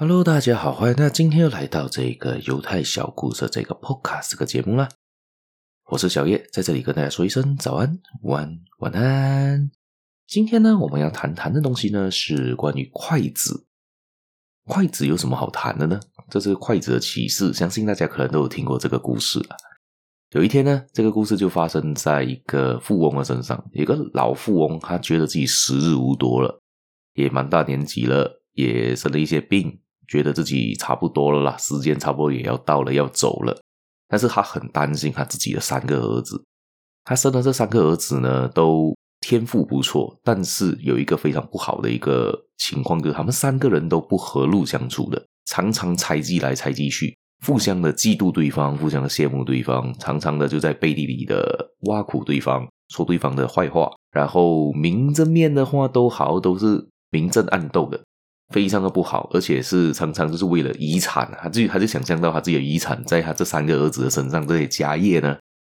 Hello，大家好，欢迎大家今天又来到这个犹太小故事这个 Podcast 这个节目啦。我是小叶，在这里跟大家说一声早安、午安、晚安。今天呢，我们要谈谈的东西呢，是关于筷子。筷子有什么好谈的呢？这是筷子的启示，相信大家可能都有听过这个故事了。有一天呢，这个故事就发生在一个富翁的身上。一个老富翁，他觉得自己时日无多了，也蛮大年纪了，也生了一些病，觉得自己差不多了啦，时间差不多也要到了，要走了。但是他很担心他自己的三个儿子。他生的这三个儿子呢，都天赋不错，但是有一个非常不好的一个情况，就是他们三个人都不和睦相处的，常常猜忌来猜忌去。互相的嫉妒对方，互相的羡慕对方，常常的就在背地里的挖苦对方，说对方的坏话，然后明着面的话都好，都是明争暗斗的，非常的不好，而且是常常就是为了遗产，他自己他就想象到他自己的遗产在他这三个儿子的身上，这些家业呢，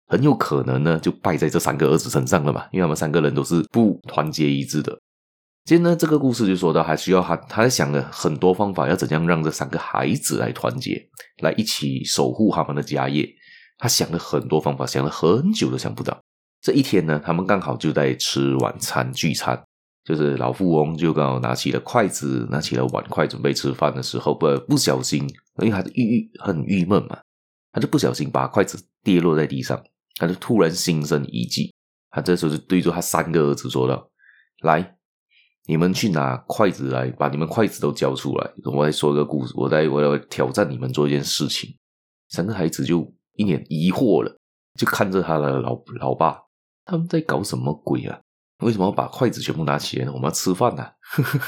很有可能呢就败在这三个儿子身上了嘛，因为他们三个人都是不团结一致的。今天呢，这个故事就说到，还需要他，他在想了很多方法，要怎样让这三个孩子来团结，来一起守护他们的家业。他想了很多方法，想了很久都想不到。这一天呢，他们刚好就在吃晚餐聚餐，就是老富翁就刚好拿起了筷子，拿起了碗筷，准备吃饭的时候，不不小心，因为他郁郁很郁闷嘛，他就不小心把筷子跌落在地上，他就突然心生一计，他这时候就对着他三个儿子说道：“来。”你们去拿筷子来，把你们筷子都交出来。我再说一个故事，我再我要挑战你们做一件事情。三个孩子就一脸疑惑了，就看着他的老老爸，他们在搞什么鬼啊？为什么要把筷子全部拿起来呢？我们要吃饭呐！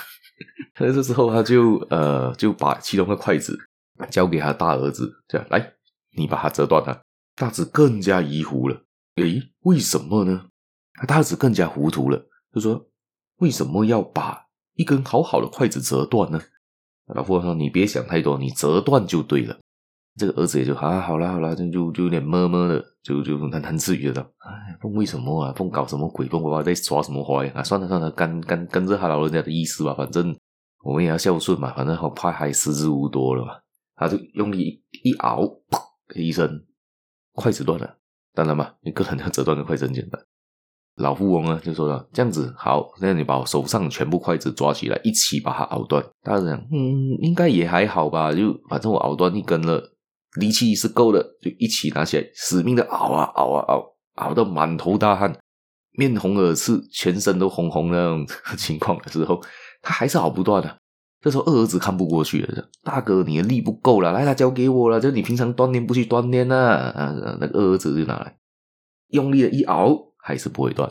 那这时候他就呃就把其中的筷子交给他大儿子，这样来，你把它折断了。大子更加疑惑了，诶，为什么呢？他大儿子更加糊涂了，就说。为什么要把一根好好的筷子折断呢？老富翁说：“你别想太多，你折断就对了。”这个儿子也就啊，好啦好啦，就就就有点闷闷的，就就喃喃自语的：“哎，凤为什么啊？凤搞什么鬼？凤爸爸在耍什么花呀？啊，算了算了，跟跟跟着他老人家的意思吧，反正我们也要孝顺嘛，反正好怕还时日无多了嘛。”他就用力一拗，砰的一声，筷子断了。当然嘛，一个人要折断的筷子很简单。老富翁呢就说了：“这样子好，那你把我手上全部筷子抓起来，一起把它拗断。”大家讲：“嗯，应该也还好吧，就反正我拗断一根了，力气是够的，就一起拿起来，死命的熬啊熬啊熬，熬到满头大汗，面红耳赤，全身都红红的那种情况的时候，他还是熬不断的。这时候二儿子看不过去了，大哥，你的力不够了，来，他交给我了，就你平常锻炼不去锻炼呢？啊，那个二儿子就拿来，用力的一熬。”还是不会断。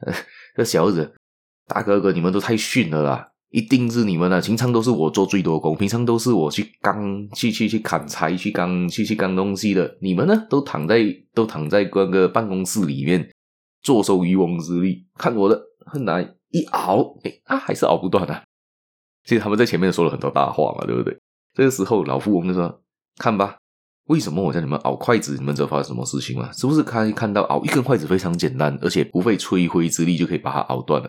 这小儿子，大哥哥，你们都太逊了啦！一定是你们啊！平常都是我做最多工，平常都是我去刚、去去去砍柴、去刚、去去刚东西的。你们呢，都躺在都躺在那个办公室里面，坐收渔翁之利。看我的，很难一熬，哎啊，还是熬不断啊！其实他们在前面说了很多大话嘛，对不对？这个时候，老富翁就说：“看吧。”为什么我叫你们熬筷子？你们知道发生什么事情吗？是不是看看到熬一根筷子非常简单，而且不费吹灰之力就可以把它熬断了？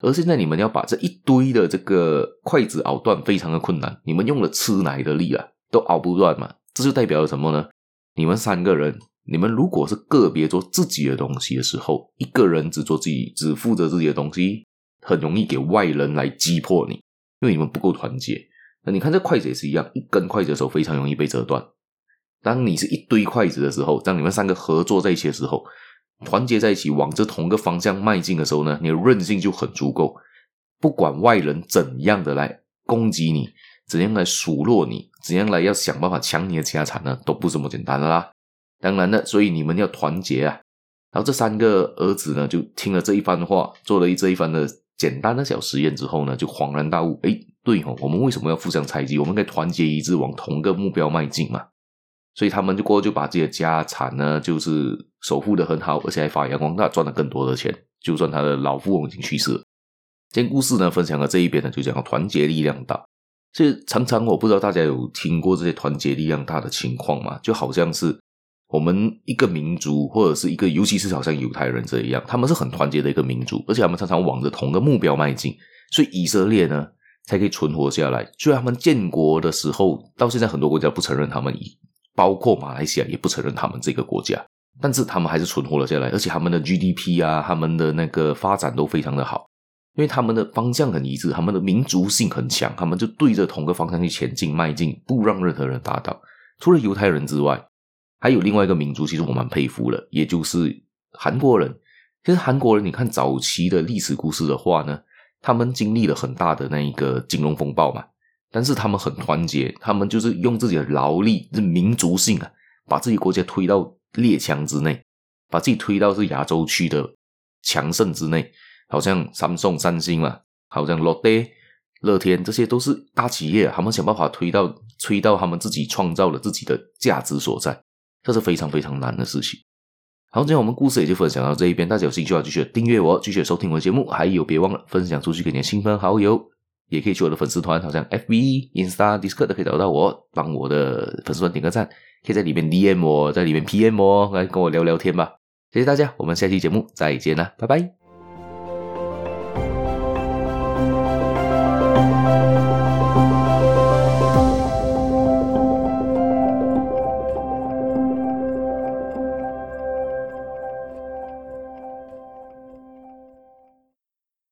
而现在你们要把这一堆的这个筷子拗断，非常的困难。你们用了吃奶的力啊，都拗不断嘛？这就代表了什么呢？你们三个人，你们如果是个别做自己的东西的时候，一个人只做自己，只负责自己的东西，很容易给外人来击破你，因为你们不够团结。那你看这筷子也是一样，一根筷子的时候非常容易被折断。当你是一堆筷子的时候，当你们三个合作在一起的时候，团结在一起，往着同个方向迈进的时候呢，你的韧性就很足够。不管外人怎样的来攻击你，怎样来数落你，怎样来要想办法抢你的家产呢，都不这么简单的啦。当然了，所以你们要团结啊。然后这三个儿子呢，就听了这一番话，做了一这一番的简单的小实验之后呢，就恍然大悟：哎，对哦，我们为什么要互相猜忌？我们应该团结一致，往同个目标迈进嘛。所以他们就过就把自己的家产呢，就是守护的很好，而且还发扬光大，赚了更多的钱。就算他的老富翁已经去世了，今天故事呢分享到这一边呢，就讲团结力量大。所以常常我不知道大家有听过这些团结力量大的情况吗？就好像是我们一个民族或者是一个，尤其是好像犹太人这一样，他们是很团结的一个民族，而且他们常常往着同个目标迈进。所以以色列呢，才可以存活下来。虽然他们建国的时候，到现在很多国家不承认他们，包括马来西亚也不承认他们这个国家，但是他们还是存活了下来，而且他们的 GDP 啊，他们的那个发展都非常的好，因为他们的方向很一致，他们的民族性很强，他们就对着同个方向去前进迈进，不让任何人打倒。除了犹太人之外，还有另外一个民族，其实我蛮佩服的，也就是韩国人。其实韩国人，你看早期的历史故事的话呢，他们经历了很大的那一个金融风暴嘛，但是他们很团结，他们就是用自己的劳力、这民族性啊，把自己国家推到列强之内，把自己推到是亚洲区的强盛之内。好像三宋、三星嘛，好像乐天、乐天，这些都是大企业，他们想办法推到推到他们自己创造了自己的价值所在，这是非常非常难的事情。好，今天我们故事也就分享到这一边。大家有兴趣的话，继续订阅我，继续收听我的节目。还有，别忘了分享出去给你的亲朋好友，也可以去我的粉丝团，好像 FB、Insta、Discord 都可以找到我，帮我的粉丝团点个赞，可以在里面 DM 我，在里面 PM 我，来跟我聊聊天吧。谢谢大家，我们下期节目再见啦，拜拜。